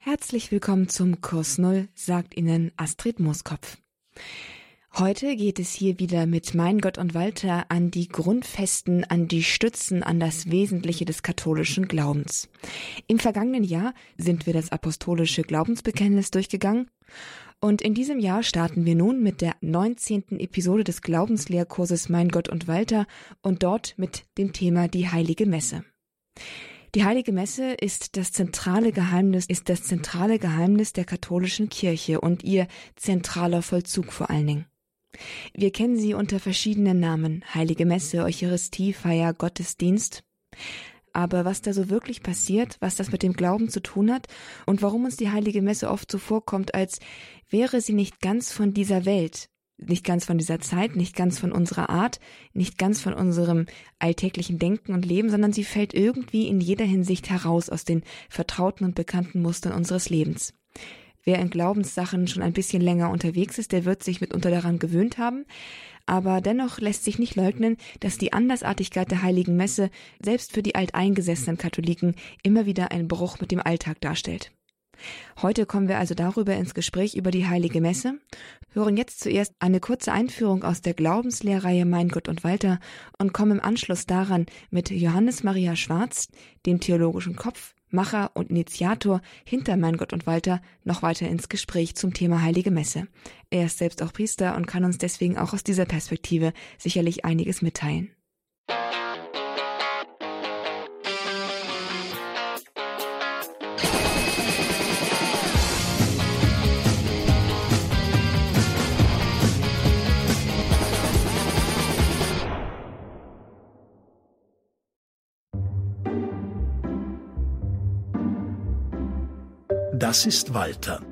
Herzlich willkommen zum Kurs Null, sagt Ihnen Astrid Mooskopf. Heute geht es hier wieder mit Mein Gott und Walter an die Grundfesten, an die Stützen, an das Wesentliche des katholischen Glaubens. Im vergangenen Jahr sind wir das apostolische Glaubensbekenntnis durchgegangen und in diesem Jahr starten wir nun mit der 19. Episode des Glaubenslehrkurses Mein Gott und Walter und dort mit dem Thema die Heilige Messe. Die Heilige Messe ist das zentrale Geheimnis, ist das zentrale Geheimnis der katholischen Kirche und ihr zentraler Vollzug vor allen Dingen. Wir kennen sie unter verschiedenen Namen, Heilige Messe, Eucharistiefeier, Gottesdienst. Aber was da so wirklich passiert, was das mit dem Glauben zu tun hat und warum uns die Heilige Messe oft so vorkommt, als wäre sie nicht ganz von dieser Welt, nicht ganz von dieser Zeit, nicht ganz von unserer Art, nicht ganz von unserem alltäglichen Denken und Leben, sondern sie fällt irgendwie in jeder Hinsicht heraus aus den vertrauten und bekannten Mustern unseres Lebens. Wer in Glaubenssachen schon ein bisschen länger unterwegs ist, der wird sich mitunter daran gewöhnt haben, aber dennoch lässt sich nicht leugnen, dass die Andersartigkeit der heiligen Messe selbst für die alteingesessenen Katholiken immer wieder einen Bruch mit dem Alltag darstellt. Heute kommen wir also darüber ins Gespräch über die Heilige Messe, hören jetzt zuerst eine kurze Einführung aus der Glaubenslehrreihe Mein Gott und Walter und kommen im Anschluss daran mit Johannes Maria Schwarz, dem theologischen Kopf, Macher und Initiator hinter Mein Gott und Walter, noch weiter ins Gespräch zum Thema Heilige Messe. Er ist selbst auch Priester und kann uns deswegen auch aus dieser Perspektive sicherlich einiges mitteilen. Das ist Walter.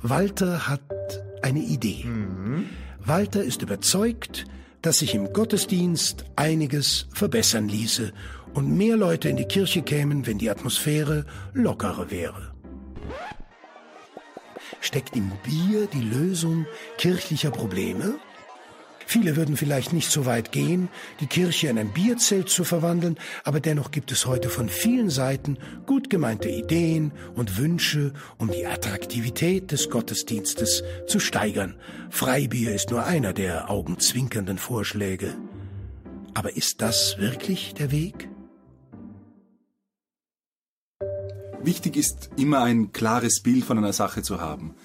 Walter hat eine Idee. Walter ist überzeugt, dass sich im Gottesdienst einiges verbessern ließe und mehr Leute in die Kirche kämen, wenn die Atmosphäre lockerer wäre. Steckt im Bier die Lösung kirchlicher Probleme? Viele würden vielleicht nicht so weit gehen, die Kirche in ein Bierzelt zu verwandeln, aber dennoch gibt es heute von vielen Seiten gut gemeinte Ideen und Wünsche, um die Attraktivität des Gottesdienstes zu steigern. Freibier ist nur einer der augenzwinkernden Vorschläge. Aber ist das wirklich der Weg? Wichtig ist, immer ein klares Bild von einer Sache zu haben.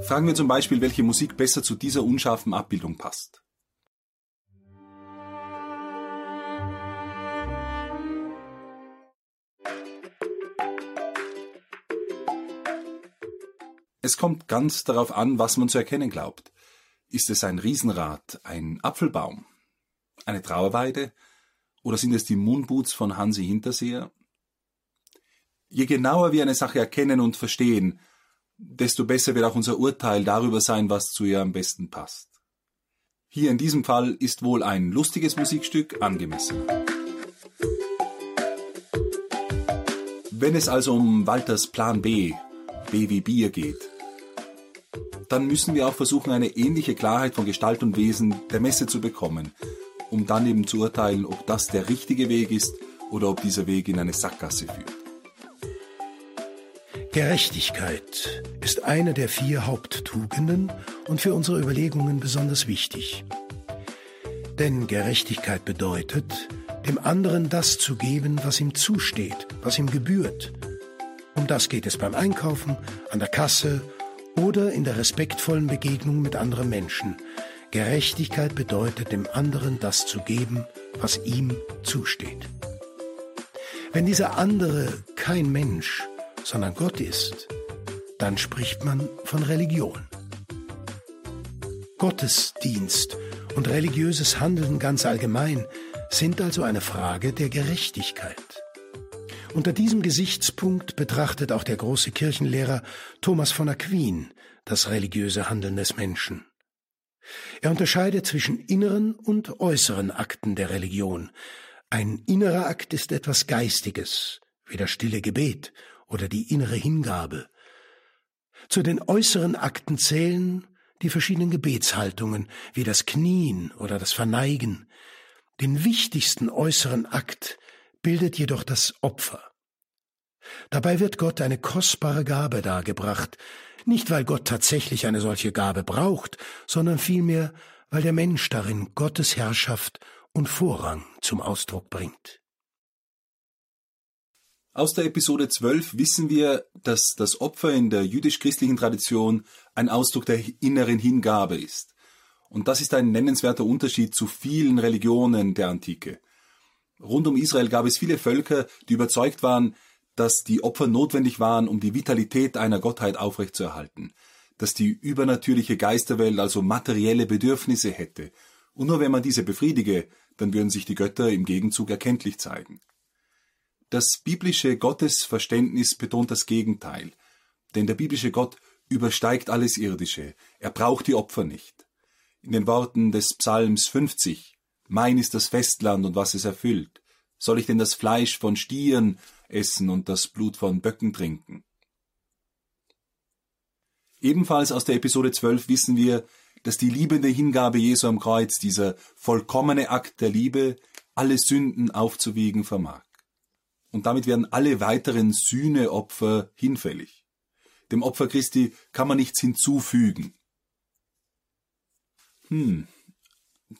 Fragen wir zum Beispiel, welche Musik besser zu dieser unscharfen Abbildung passt. Es kommt ganz darauf an, was man zu erkennen glaubt. Ist es ein Riesenrad, ein Apfelbaum, eine Trauerweide oder sind es die Moonboots von Hansi Hinterseher? Je genauer wir eine Sache erkennen und verstehen, desto besser wird auch unser Urteil darüber sein, was zu ihr am besten passt. Hier in diesem Fall ist wohl ein lustiges Musikstück angemessen. Wenn es also um Walters Plan B, B wie Bier geht, dann müssen wir auch versuchen, eine ähnliche Klarheit von Gestalt und Wesen der Messe zu bekommen, um dann eben zu urteilen, ob das der richtige Weg ist oder ob dieser Weg in eine Sackgasse führt. Gerechtigkeit ist eine der vier Haupttugenden und für unsere Überlegungen besonders wichtig. Denn Gerechtigkeit bedeutet, dem anderen das zu geben, was ihm zusteht, was ihm gebührt. Um das geht es beim Einkaufen, an der Kasse oder in der respektvollen Begegnung mit anderen Menschen. Gerechtigkeit bedeutet, dem anderen das zu geben, was ihm zusteht. Wenn dieser andere kein Mensch, sondern Gott ist, dann spricht man von Religion. Gottesdienst und religiöses Handeln ganz allgemein sind also eine Frage der Gerechtigkeit. Unter diesem Gesichtspunkt betrachtet auch der große Kirchenlehrer Thomas von Aquin das religiöse Handeln des Menschen. Er unterscheidet zwischen inneren und äußeren Akten der Religion. Ein innerer Akt ist etwas Geistiges, wie das stille Gebet oder die innere Hingabe. Zu den äußeren Akten zählen die verschiedenen Gebetshaltungen, wie das Knien oder das Verneigen. Den wichtigsten äußeren Akt bildet jedoch das Opfer. Dabei wird Gott eine kostbare Gabe dargebracht, nicht weil Gott tatsächlich eine solche Gabe braucht, sondern vielmehr, weil der Mensch darin Gottes Herrschaft und Vorrang zum Ausdruck bringt. Aus der Episode 12 wissen wir, dass das Opfer in der jüdisch-christlichen Tradition ein Ausdruck der inneren Hingabe ist. Und das ist ein nennenswerter Unterschied zu vielen Religionen der Antike. Rund um Israel gab es viele Völker, die überzeugt waren, dass die Opfer notwendig waren, um die Vitalität einer Gottheit aufrechtzuerhalten, dass die übernatürliche Geisterwelt also materielle Bedürfnisse hätte, und nur wenn man diese befriedige, dann würden sich die Götter im Gegenzug erkenntlich zeigen. Das biblische Gottesverständnis betont das Gegenteil, denn der biblische Gott übersteigt alles Irdische, er braucht die Opfer nicht. In den Worten des Psalms 50 Mein ist das Festland und was es erfüllt. Soll ich denn das Fleisch von Stieren essen und das Blut von Böcken trinken? Ebenfalls aus der Episode 12 wissen wir, dass die liebende Hingabe Jesu am Kreuz, dieser vollkommene Akt der Liebe, alle Sünden aufzuwiegen vermag. Und damit werden alle weiteren Sühneopfer hinfällig. Dem Opfer Christi kann man nichts hinzufügen. Hm,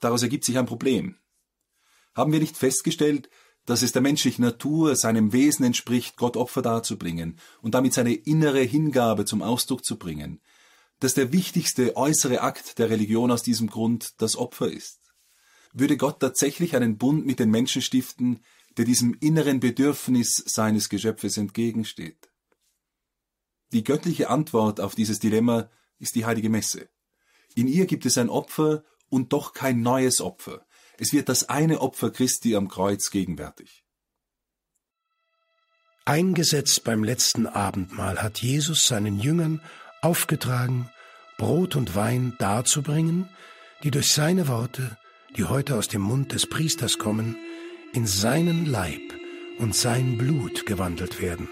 daraus ergibt sich ein Problem. Haben wir nicht festgestellt, dass es der menschlichen Natur, seinem Wesen entspricht, Gott Opfer darzubringen und damit seine innere Hingabe zum Ausdruck zu bringen, dass der wichtigste äußere Akt der Religion aus diesem Grund das Opfer ist. Würde Gott tatsächlich einen Bund mit den Menschen stiften, der diesem inneren Bedürfnis seines Geschöpfes entgegensteht? Die göttliche Antwort auf dieses Dilemma ist die heilige Messe. In ihr gibt es ein Opfer und doch kein neues Opfer. Es wird das eine Opfer Christi am Kreuz gegenwärtig. Eingesetzt beim letzten Abendmahl hat Jesus seinen Jüngern aufgetragen, Brot und Wein darzubringen, die durch seine Worte, die heute aus dem Mund des Priesters kommen, in seinen Leib und sein Blut gewandelt werden.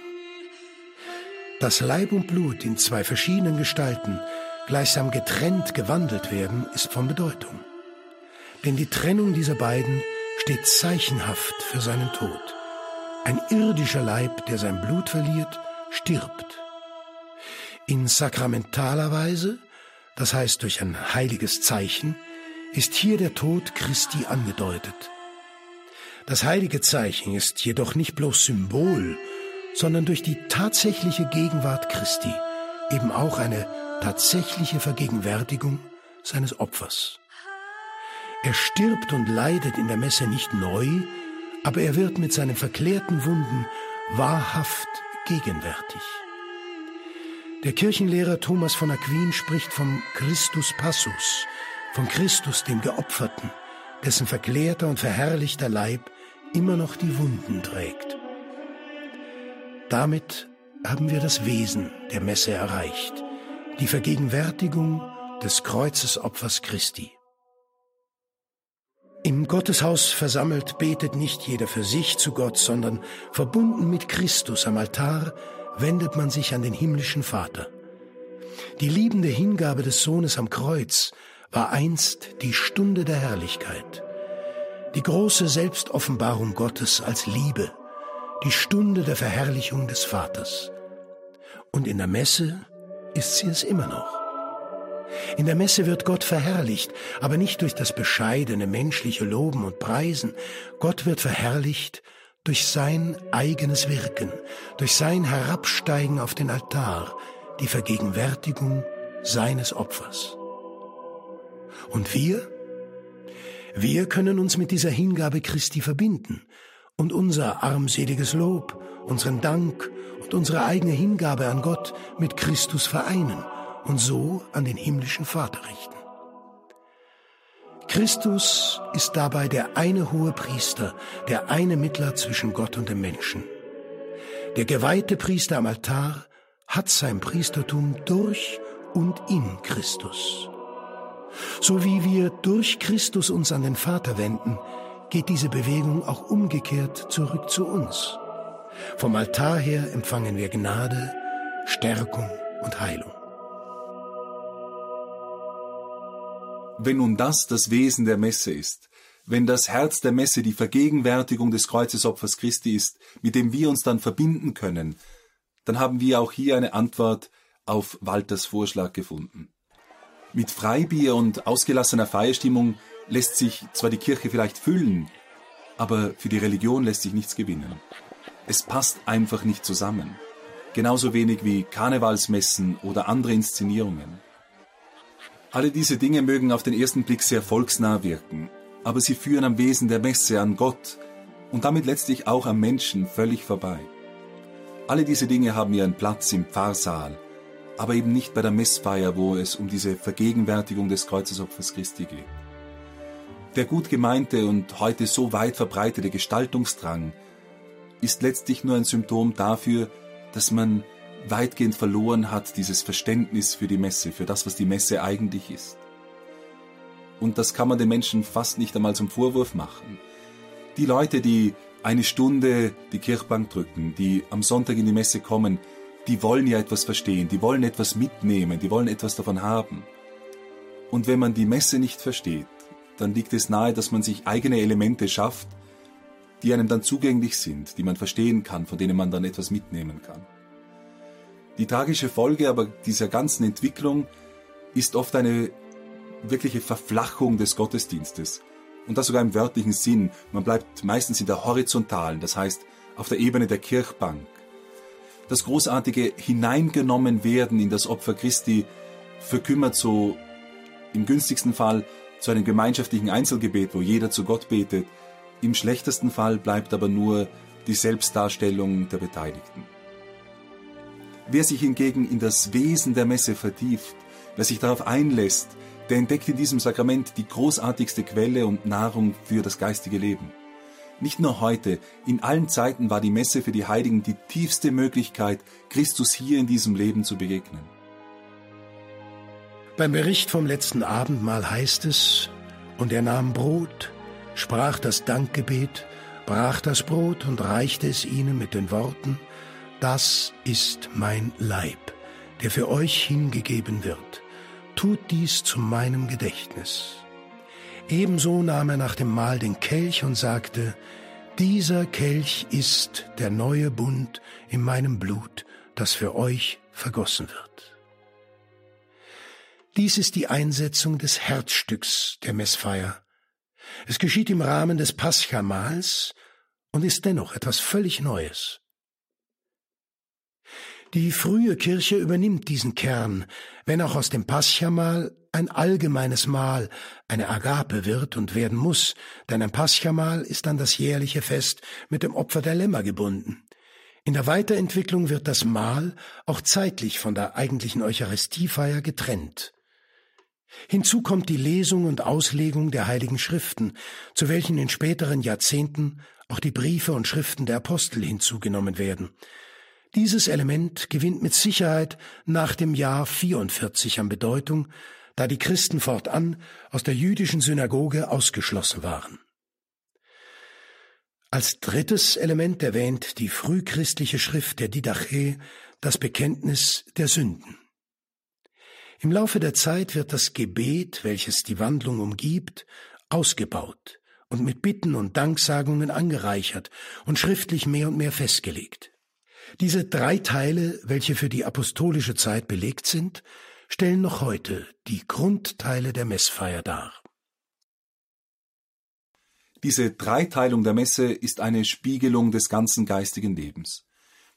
Dass Leib und Blut in zwei verschiedenen Gestalten gleichsam getrennt gewandelt werden, ist von Bedeutung. Denn die Trennung dieser beiden steht zeichenhaft für seinen Tod. Ein irdischer Leib, der sein Blut verliert, stirbt. In sakramentaler Weise, das heißt durch ein heiliges Zeichen, ist hier der Tod Christi angedeutet. Das heilige Zeichen ist jedoch nicht bloß Symbol, sondern durch die tatsächliche Gegenwart Christi eben auch eine tatsächliche Vergegenwärtigung seines Opfers. Er stirbt und leidet in der Messe nicht neu, aber er wird mit seinen verklärten Wunden wahrhaft gegenwärtig. Der Kirchenlehrer Thomas von Aquin spricht vom Christus Passus, von Christus dem Geopferten, dessen verklärter und verherrlichter Leib immer noch die Wunden trägt. Damit haben wir das Wesen der Messe erreicht, die Vergegenwärtigung des Kreuzesopfers Christi. Im Gotteshaus versammelt betet nicht jeder für sich zu Gott, sondern verbunden mit Christus am Altar wendet man sich an den himmlischen Vater. Die liebende Hingabe des Sohnes am Kreuz war einst die Stunde der Herrlichkeit, die große Selbstoffenbarung Gottes als Liebe, die Stunde der Verherrlichung des Vaters. Und in der Messe ist sie es immer noch. In der Messe wird Gott verherrlicht, aber nicht durch das bescheidene menschliche Loben und Preisen. Gott wird verherrlicht durch sein eigenes Wirken, durch sein Herabsteigen auf den Altar, die Vergegenwärtigung seines Opfers. Und wir? Wir können uns mit dieser Hingabe Christi verbinden und unser armseliges Lob, unseren Dank und unsere eigene Hingabe an Gott mit Christus vereinen und so an den himmlischen Vater richten. Christus ist dabei der eine hohe Priester, der eine Mittler zwischen Gott und dem Menschen. Der geweihte Priester am Altar hat sein Priestertum durch und in Christus. So wie wir durch Christus uns an den Vater wenden, geht diese Bewegung auch umgekehrt zurück zu uns. Vom Altar her empfangen wir Gnade, Stärkung und Heilung. Wenn nun das das Wesen der Messe ist, wenn das Herz der Messe die Vergegenwärtigung des Kreuzesopfers Christi ist, mit dem wir uns dann verbinden können, dann haben wir auch hier eine Antwort auf Walters Vorschlag gefunden. Mit Freibier und ausgelassener Feierstimmung lässt sich zwar die Kirche vielleicht füllen, aber für die Religion lässt sich nichts gewinnen. Es passt einfach nicht zusammen. Genauso wenig wie Karnevalsmessen oder andere Inszenierungen. Alle diese Dinge mögen auf den ersten Blick sehr volksnah wirken, aber sie führen am Wesen der Messe an Gott und damit letztlich auch am Menschen völlig vorbei. Alle diese Dinge haben ihren Platz im Pfarrsaal, aber eben nicht bei der Messfeier, wo es um diese Vergegenwärtigung des Kreuzesopfers Christi geht. Der gut gemeinte und heute so weit verbreitete Gestaltungsdrang ist letztlich nur ein Symptom dafür, dass man weitgehend verloren hat, dieses Verständnis für die Messe, für das, was die Messe eigentlich ist. Und das kann man den Menschen fast nicht einmal zum Vorwurf machen. Die Leute, die eine Stunde die Kirchbank drücken, die am Sonntag in die Messe kommen, die wollen ja etwas verstehen, die wollen etwas mitnehmen, die wollen etwas davon haben. Und wenn man die Messe nicht versteht, dann liegt es nahe, dass man sich eigene Elemente schafft, die einem dann zugänglich sind, die man verstehen kann, von denen man dann etwas mitnehmen kann. Die tragische Folge aber dieser ganzen Entwicklung ist oft eine wirkliche Verflachung des Gottesdienstes. Und das sogar im wörtlichen Sinn. Man bleibt meistens in der horizontalen, das heißt auf der Ebene der Kirchbank. Das großartige Hineingenommen werden in das Opfer Christi verkümmert so im günstigsten Fall zu einem gemeinschaftlichen Einzelgebet, wo jeder zu Gott betet. Im schlechtesten Fall bleibt aber nur die Selbstdarstellung der Beteiligten. Wer sich hingegen in das Wesen der Messe vertieft, wer sich darauf einlässt, der entdeckt in diesem Sakrament die großartigste Quelle und Nahrung für das geistige Leben. Nicht nur heute, in allen Zeiten war die Messe für die Heiligen die tiefste Möglichkeit, Christus hier in diesem Leben zu begegnen. Beim Bericht vom letzten Abendmahl heißt es, und er nahm Brot, sprach das Dankgebet, brach das Brot und reichte es ihnen mit den Worten, das ist mein Leib, der für euch hingegeben wird tut dies zu meinem Gedächtnis. Ebenso nahm er nach dem Mahl den Kelch und sagte, dieser Kelch ist der neue Bund in meinem Blut, das für euch vergossen wird. Dies ist die Einsetzung des Herzstücks der Messfeier. Es geschieht im Rahmen des Paschamahls und ist dennoch etwas völlig Neues. Die frühe Kirche übernimmt diesen Kern, wenn auch aus dem Paschamal ein allgemeines Mahl, eine Agape wird und werden muss, denn ein Paschamal ist an das jährliche Fest mit dem Opfer der Lämmer gebunden. In der Weiterentwicklung wird das Mahl auch zeitlich von der eigentlichen Eucharistiefeier getrennt. Hinzu kommt die Lesung und Auslegung der heiligen Schriften, zu welchen in späteren Jahrzehnten auch die Briefe und Schriften der Apostel hinzugenommen werden. Dieses Element gewinnt mit Sicherheit nach dem Jahr 44 an Bedeutung, da die Christen fortan aus der jüdischen Synagoge ausgeschlossen waren. Als drittes Element erwähnt die frühchristliche Schrift der Didache das Bekenntnis der Sünden. Im Laufe der Zeit wird das Gebet, welches die Wandlung umgibt, ausgebaut und mit Bitten und Danksagungen angereichert und schriftlich mehr und mehr festgelegt. Diese drei Teile, welche für die apostolische Zeit belegt sind, stellen noch heute die Grundteile der Messfeier dar. Diese Dreiteilung der Messe ist eine Spiegelung des ganzen geistigen Lebens.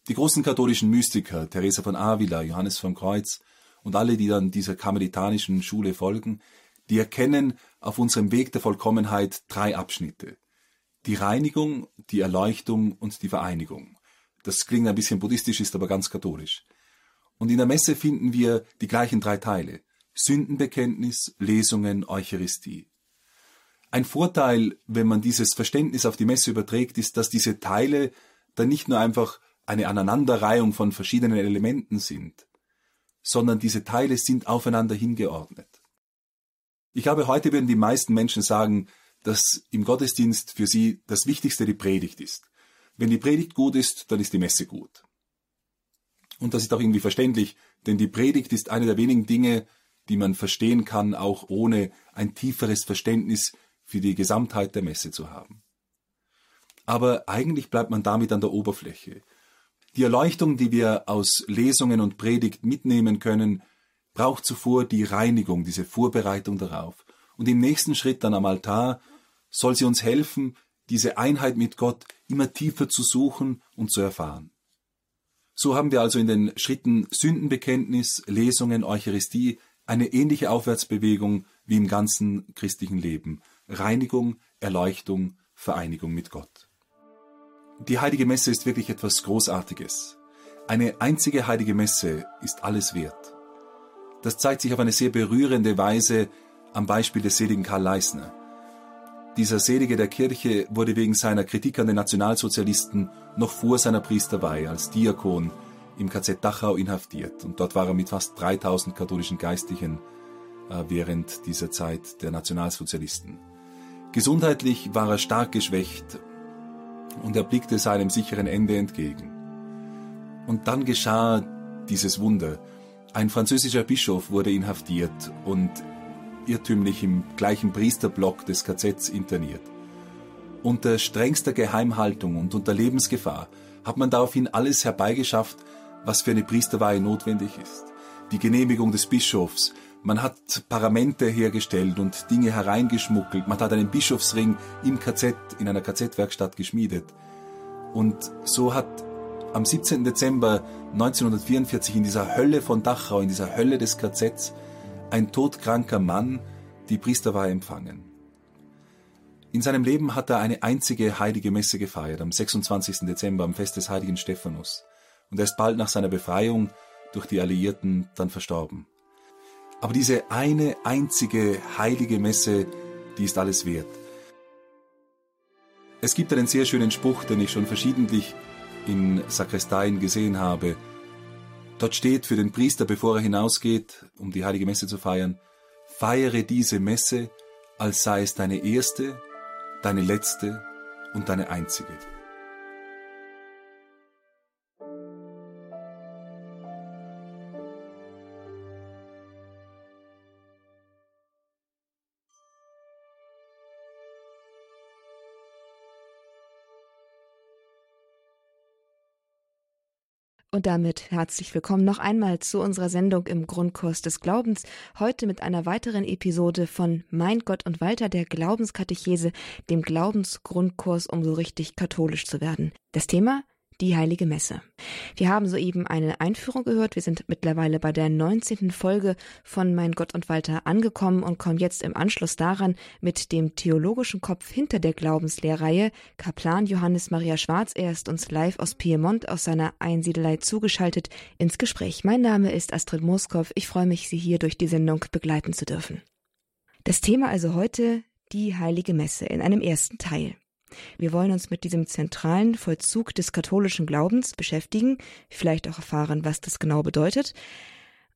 Die großen katholischen Mystiker, Teresa von Avila, Johannes vom Kreuz und alle, die dann dieser karmelitanischen Schule folgen, die erkennen auf unserem Weg der Vollkommenheit drei Abschnitte. Die Reinigung, die Erleuchtung und die Vereinigung. Das klingt ein bisschen buddhistisch, ist aber ganz katholisch. Und in der Messe finden wir die gleichen drei Teile. Sündenbekenntnis, Lesungen, Eucharistie. Ein Vorteil, wenn man dieses Verständnis auf die Messe überträgt, ist, dass diese Teile dann nicht nur einfach eine Aneinanderreihung von verschiedenen Elementen sind, sondern diese Teile sind aufeinander hingeordnet. Ich glaube, heute würden die meisten Menschen sagen, dass im Gottesdienst für sie das Wichtigste die Predigt ist. Wenn die Predigt gut ist, dann ist die Messe gut. Und das ist auch irgendwie verständlich, denn die Predigt ist eine der wenigen Dinge, die man verstehen kann, auch ohne ein tieferes Verständnis für die Gesamtheit der Messe zu haben. Aber eigentlich bleibt man damit an der Oberfläche. Die Erleuchtung, die wir aus Lesungen und Predigt mitnehmen können, braucht zuvor die Reinigung, diese Vorbereitung darauf. Und im nächsten Schritt dann am Altar soll sie uns helfen, diese Einheit mit Gott immer tiefer zu suchen und zu erfahren. So haben wir also in den Schritten Sündenbekenntnis, Lesungen, Eucharistie eine ähnliche Aufwärtsbewegung wie im ganzen christlichen Leben. Reinigung, Erleuchtung, Vereinigung mit Gott. Die heilige Messe ist wirklich etwas Großartiges. Eine einzige heilige Messe ist alles wert. Das zeigt sich auf eine sehr berührende Weise am Beispiel des seligen Karl Leisner. Dieser Selige der Kirche wurde wegen seiner Kritik an den Nationalsozialisten noch vor seiner Priesterweihe als Diakon im KZ Dachau inhaftiert und dort war er mit fast 3000 katholischen Geistlichen äh, während dieser Zeit der Nationalsozialisten. Gesundheitlich war er stark geschwächt und er blickte seinem sicheren Ende entgegen. Und dann geschah dieses Wunder. Ein französischer Bischof wurde inhaftiert und irrtümlich im gleichen Priesterblock des KZs interniert. Unter strengster Geheimhaltung und unter Lebensgefahr hat man daraufhin alles herbeigeschafft, was für eine Priesterweihe notwendig ist. Die Genehmigung des Bischofs, man hat Paramente hergestellt und Dinge hereingeschmuggelt, man hat einen Bischofsring im KZ, in einer KZ-Werkstatt geschmiedet. Und so hat am 17. Dezember 1944 in dieser Hölle von Dachau, in dieser Hölle des KZs, ein todkranker Mann die Priesterweihe empfangen. In seinem Leben hat er eine einzige heilige Messe gefeiert, am 26. Dezember, am Fest des heiligen Stephanus. Und er ist bald nach seiner Befreiung durch die Alliierten dann verstorben. Aber diese eine einzige heilige Messe, die ist alles wert. Es gibt einen sehr schönen Spruch, den ich schon verschiedentlich in Sakristeien gesehen habe, Dort steht für den Priester, bevor er hinausgeht, um die heilige Messe zu feiern, feiere diese Messe, als sei es deine erste, deine letzte und deine einzige. Und damit herzlich willkommen noch einmal zu unserer Sendung im Grundkurs des Glaubens. Heute mit einer weiteren Episode von Mein Gott und Walter, der Glaubenskatechese, dem Glaubensgrundkurs, um so richtig katholisch zu werden. Das Thema die Heilige Messe. Wir haben soeben eine Einführung gehört. Wir sind mittlerweile bei der 19. Folge von Mein Gott und Walter angekommen und kommen jetzt im Anschluss daran mit dem theologischen Kopf hinter der Glaubenslehrreihe, Kaplan Johannes Maria Schwarz. Er ist uns live aus Piemont aus seiner Einsiedelei zugeschaltet ins Gespräch. Mein Name ist Astrid Moskow. Ich freue mich, Sie hier durch die Sendung begleiten zu dürfen. Das Thema also heute die Heilige Messe in einem ersten Teil. Wir wollen uns mit diesem zentralen Vollzug des katholischen Glaubens beschäftigen, vielleicht auch erfahren, was das genau bedeutet.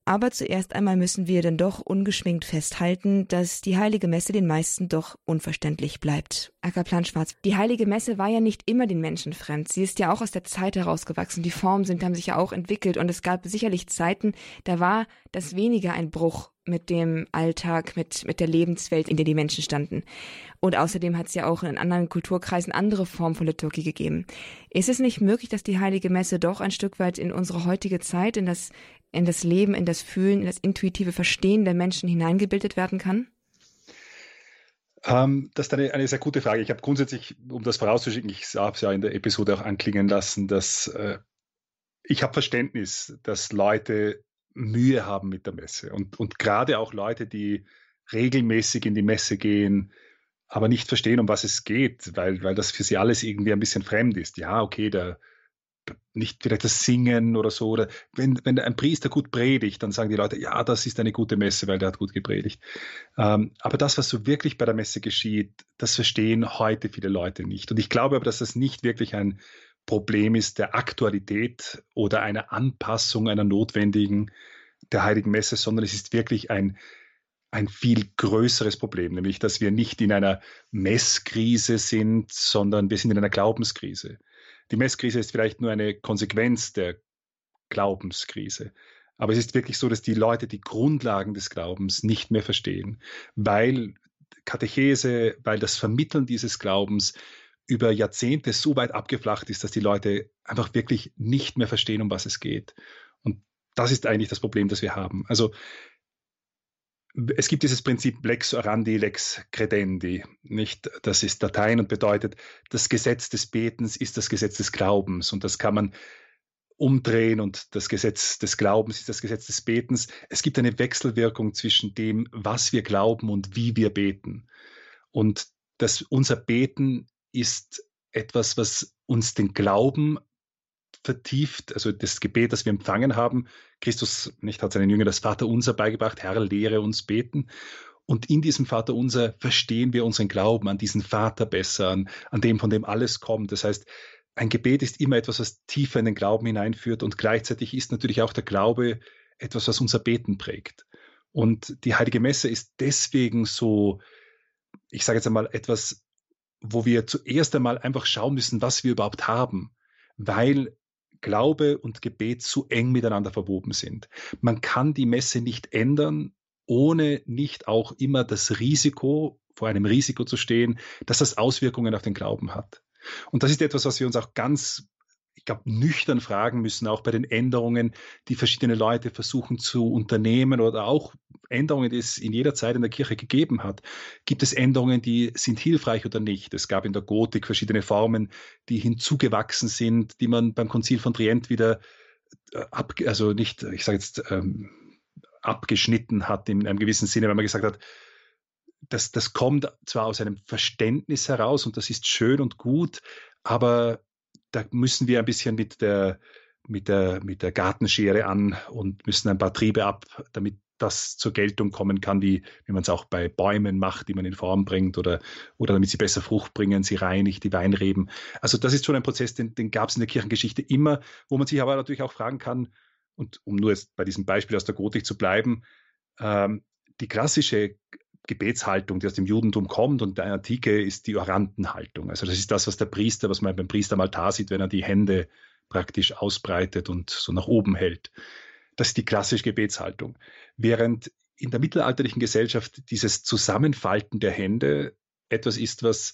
Aber zuerst einmal müssen wir denn doch ungeschminkt festhalten, dass die Heilige Messe den meisten doch unverständlich bleibt. Ackerplan Schwarz. Die Heilige Messe war ja nicht immer den Menschen fremd. Sie ist ja auch aus der Zeit herausgewachsen. Die Formen sind, haben sich ja auch entwickelt und es gab sicherlich Zeiten, da war das weniger ein Bruch mit dem Alltag, mit, mit der Lebenswelt, in der die Menschen standen. Und außerdem hat es ja auch in anderen Kulturkreisen andere Formen von Liturgie gegeben. Ist es nicht möglich, dass die Heilige Messe doch ein Stück weit in unsere heutige Zeit, in das, in das Leben, in das Fühlen, in das intuitive Verstehen der Menschen hineingebildet werden kann? Ähm, das ist eine, eine sehr gute Frage. Ich habe grundsätzlich, um das vorauszuschicken, ich habe es ja in der Episode auch anklingen lassen, dass äh, ich habe Verständnis, dass Leute Mühe haben mit der Messe. Und, und gerade auch Leute, die regelmäßig in die Messe gehen, aber nicht verstehen, um was es geht, weil, weil das für sie alles irgendwie ein bisschen fremd ist. Ja, okay, der, nicht vielleicht das Singen oder so. Oder wenn, wenn ein Priester gut predigt, dann sagen die Leute, ja, das ist eine gute Messe, weil der hat gut gepredigt. Ähm, aber das, was so wirklich bei der Messe geschieht, das verstehen heute viele Leute nicht. Und ich glaube aber, dass das nicht wirklich ein Problem ist der Aktualität oder einer Anpassung einer notwendigen der Heiligen Messe, sondern es ist wirklich ein, ein viel größeres Problem, nämlich dass wir nicht in einer Messkrise sind, sondern wir sind in einer Glaubenskrise. Die Messkrise ist vielleicht nur eine Konsequenz der Glaubenskrise. Aber es ist wirklich so, dass die Leute die Grundlagen des Glaubens nicht mehr verstehen, weil Katechese, weil das Vermitteln dieses Glaubens über Jahrzehnte so weit abgeflacht ist, dass die Leute einfach wirklich nicht mehr verstehen, um was es geht. Und das ist eigentlich das Problem, das wir haben. Also es gibt dieses Prinzip lex orandi, lex credendi. Nicht? Das ist Latein und bedeutet, das Gesetz des Betens ist das Gesetz des Glaubens. Und das kann man umdrehen und das Gesetz des Glaubens ist das Gesetz des Betens. Es gibt eine Wechselwirkung zwischen dem, was wir glauben und wie wir beten. Und das, unser Beten ist etwas, was uns den Glauben vertieft, also das Gebet, das wir empfangen haben. Christus nicht hat seinen Jüngern das Vaterunser beigebracht, Herr, lehre uns beten. Und in diesem Vaterunser verstehen wir unseren Glauben an diesen Vater besser, an, an dem, von dem alles kommt. Das heißt, ein Gebet ist immer etwas, was tiefer in den Glauben hineinführt und gleichzeitig ist natürlich auch der Glaube etwas, was unser Beten prägt. Und die Heilige Messe ist deswegen so, ich sage jetzt einmal, etwas, wo wir zuerst einmal einfach schauen müssen, was wir überhaupt haben, weil Glaube und Gebet zu eng miteinander verwoben sind. Man kann die Messe nicht ändern, ohne nicht auch immer das Risiko, vor einem Risiko zu stehen, dass das Auswirkungen auf den Glauben hat. Und das ist etwas, was wir uns auch ganz, ich glaube, nüchtern fragen müssen, auch bei den Änderungen, die verschiedene Leute versuchen zu unternehmen oder auch Änderungen, die es in jeder Zeit in der Kirche gegeben hat. Gibt es Änderungen, die sind hilfreich oder nicht? Es gab in der Gotik verschiedene Formen, die hinzugewachsen sind, die man beim Konzil von Trient wieder äh, ab, also nicht, ich sage jetzt, ähm, abgeschnitten hat in einem gewissen Sinne, weil man gesagt hat, das, das kommt zwar aus einem Verständnis heraus und das ist schön und gut, aber da müssen wir ein bisschen mit der, mit der, mit der Gartenschere an und müssen ein paar Triebe ab, damit das zur Geltung kommen kann, wie, wie man es auch bei Bäumen macht, die man in Form bringt oder, oder damit sie besser Frucht bringen, sie reinigt, die Weinreben. Also das ist schon ein Prozess, den, den gab es in der Kirchengeschichte immer, wo man sich aber natürlich auch fragen kann, und um nur jetzt bei diesem Beispiel aus der Gotik zu bleiben, ähm, die klassische Gebetshaltung, die aus dem Judentum kommt und der Antike ist die Orantenhaltung. Also das ist das, was der Priester, was man beim Priester am Altar sieht, wenn er die Hände praktisch ausbreitet und so nach oben hält. Das ist die klassische Gebetshaltung. Während in der mittelalterlichen Gesellschaft dieses Zusammenfalten der Hände etwas ist, was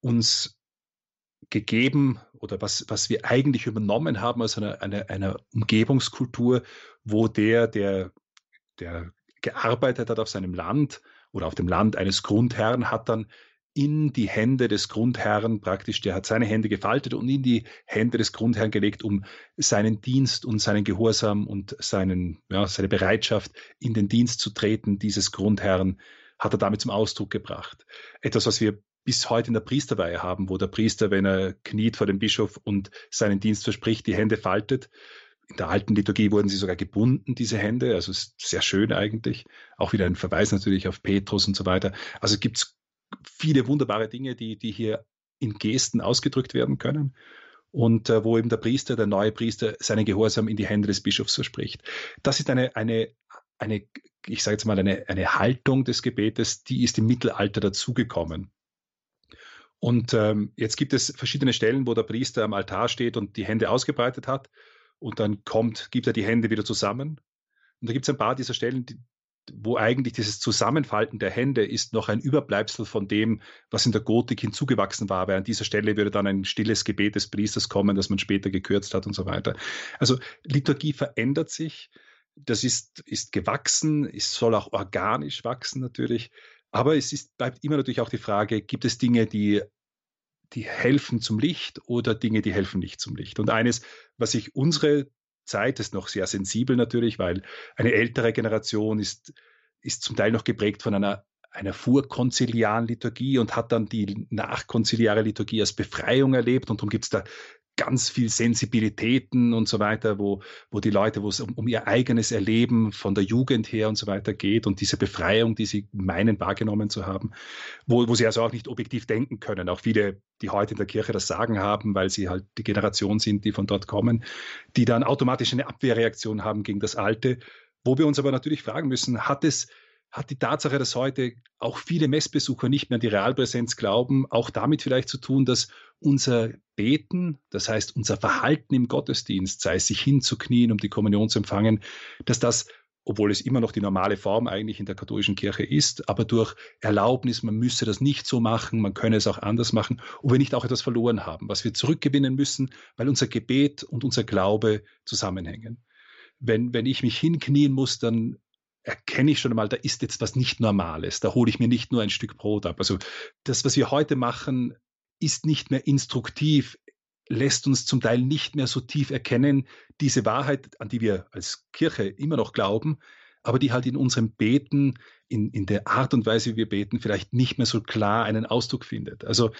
uns gegeben oder was, was wir eigentlich übernommen haben aus einer, einer, einer Umgebungskultur, wo der, der, der gearbeitet hat auf seinem Land oder auf dem Land eines Grundherrn, hat dann in die Hände des Grundherrn praktisch, der hat seine Hände gefaltet und in die Hände des Grundherrn gelegt, um seinen Dienst und seinen Gehorsam und seinen, ja, seine Bereitschaft, in den Dienst zu treten, dieses Grundherrn, hat er damit zum Ausdruck gebracht. Etwas, was wir bis heute in der Priesterweihe haben, wo der Priester, wenn er kniet vor dem Bischof und seinen Dienst verspricht, die Hände faltet. In der alten Liturgie wurden sie sogar gebunden, diese Hände. Also ist sehr schön eigentlich. Auch wieder ein Verweis natürlich auf Petrus und so weiter. Also gibt es viele wunderbare Dinge, die, die hier in Gesten ausgedrückt werden können. Und äh, wo eben der Priester, der neue Priester, seinen Gehorsam in die Hände des Bischofs verspricht. Das ist eine, eine, eine ich sage jetzt mal, eine, eine Haltung des Gebetes, die ist im Mittelalter dazugekommen. Und ähm, jetzt gibt es verschiedene Stellen, wo der Priester am Altar steht und die Hände ausgebreitet hat. Und dann kommt, gibt er die Hände wieder zusammen. Und da gibt es ein paar dieser Stellen, die, wo eigentlich dieses Zusammenfalten der Hände ist noch ein Überbleibsel von dem, was in der Gotik hinzugewachsen war. Weil an dieser Stelle würde dann ein stilles Gebet des Priesters kommen, das man später gekürzt hat und so weiter. Also Liturgie verändert sich. Das ist, ist gewachsen, es soll auch organisch wachsen natürlich. Aber es ist, bleibt immer natürlich auch die Frage, gibt es Dinge, die, die helfen zum Licht oder Dinge, die helfen nicht zum Licht? Und eines, was sich unsere Zeit ist noch sehr sensibel natürlich, weil eine ältere Generation ist, ist zum Teil noch geprägt von einer, einer vorkonziliaren Liturgie und hat dann die nachkonziliare Liturgie als Befreiung erlebt. Und darum gibt es da ganz viel Sensibilitäten und so weiter, wo, wo die Leute, wo es um, um, ihr eigenes Erleben von der Jugend her und so weiter geht und diese Befreiung, die sie meinen wahrgenommen zu haben, wo, wo sie also auch nicht objektiv denken können. Auch viele, die heute in der Kirche das Sagen haben, weil sie halt die Generation sind, die von dort kommen, die dann automatisch eine Abwehrreaktion haben gegen das Alte, wo wir uns aber natürlich fragen müssen, hat es hat die Tatsache, dass heute auch viele Messbesucher nicht mehr an die Realpräsenz glauben, auch damit vielleicht zu tun, dass unser Beten, das heißt unser Verhalten im Gottesdienst, sei es sich hinzuknien, um die Kommunion zu empfangen, dass das obwohl es immer noch die normale Form eigentlich in der katholischen Kirche ist, aber durch Erlaubnis, man müsse das nicht so machen, man könne es auch anders machen, ob wir nicht auch etwas verloren haben, was wir zurückgewinnen müssen, weil unser Gebet und unser Glaube zusammenhängen. Wenn, wenn ich mich hinknien muss, dann erkenne ich schon einmal, da ist jetzt was nicht Normales, da hole ich mir nicht nur ein Stück Brot ab. Also das, was wir heute machen, ist nicht mehr instruktiv, lässt uns zum Teil nicht mehr so tief erkennen, diese Wahrheit, an die wir als Kirche immer noch glauben, aber die halt in unserem Beten, in, in der Art und Weise, wie wir beten, vielleicht nicht mehr so klar einen Ausdruck findet. Also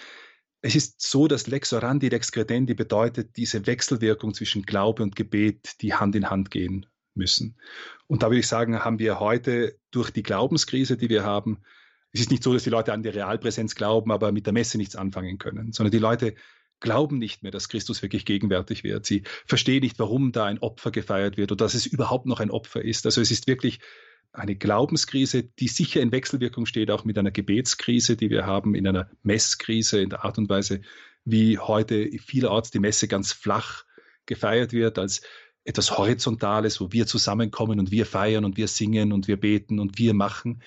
es ist so, dass Lex orandi, Lex credendi bedeutet diese Wechselwirkung zwischen Glaube und Gebet, die Hand in Hand gehen müssen. Und da würde ich sagen, haben wir heute durch die Glaubenskrise, die wir haben, es ist nicht so, dass die Leute an die Realpräsenz glauben, aber mit der Messe nichts anfangen können, sondern die Leute glauben nicht mehr, dass Christus wirklich gegenwärtig wird. Sie verstehen nicht, warum da ein Opfer gefeiert wird oder dass es überhaupt noch ein Opfer ist. Also es ist wirklich eine Glaubenskrise, die sicher in Wechselwirkung steht, auch mit einer Gebetskrise, die wir haben, in einer Messkrise, in der Art und Weise, wie heute vielerorts die Messe ganz flach gefeiert wird, als etwas Horizontales, wo wir zusammenkommen und wir feiern und wir singen und wir beten und wir machen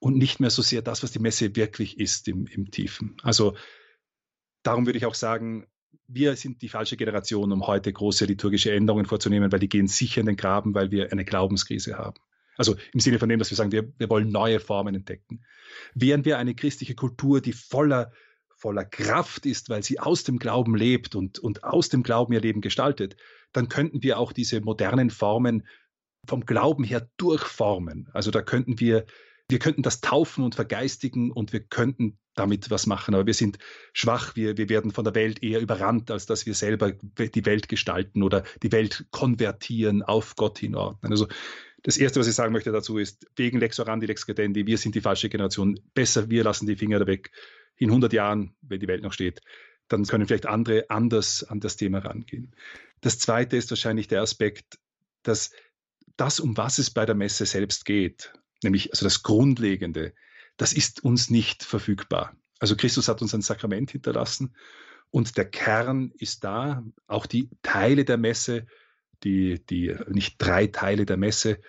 und nicht mehr so sehr das, was die Messe wirklich ist im, im Tiefen. Also darum würde ich auch sagen, wir sind die falsche Generation, um heute große liturgische Änderungen vorzunehmen, weil die gehen sicher in den Graben, weil wir eine Glaubenskrise haben. Also im Sinne von dem, dass wir sagen, wir, wir wollen neue Formen entdecken. Wären wir eine christliche Kultur, die voller, voller Kraft ist, weil sie aus dem Glauben lebt und, und aus dem Glauben ihr Leben gestaltet, dann könnten wir auch diese modernen Formen vom Glauben her durchformen. Also da könnten wir wir könnten das taufen und vergeistigen und wir könnten damit was machen, aber wir sind schwach, wir, wir werden von der Welt eher überrannt, als dass wir selber die Welt gestalten oder die Welt konvertieren, auf Gott hinordnen. Also das Erste, was ich sagen möchte dazu ist, wegen Lex Orandi, Lex Credendi, wir sind die falsche Generation. Besser, wir lassen die Finger da weg. In 100 Jahren, wenn die Welt noch steht, dann können vielleicht andere anders an das Thema rangehen. Das Zweite ist wahrscheinlich der Aspekt, dass das, um was es bei der Messe selbst geht, nämlich also das Grundlegende, das ist uns nicht verfügbar. Also Christus hat uns ein Sakrament hinterlassen und der Kern ist da, auch die Teile der Messe, die, die nicht drei Teile der Messe,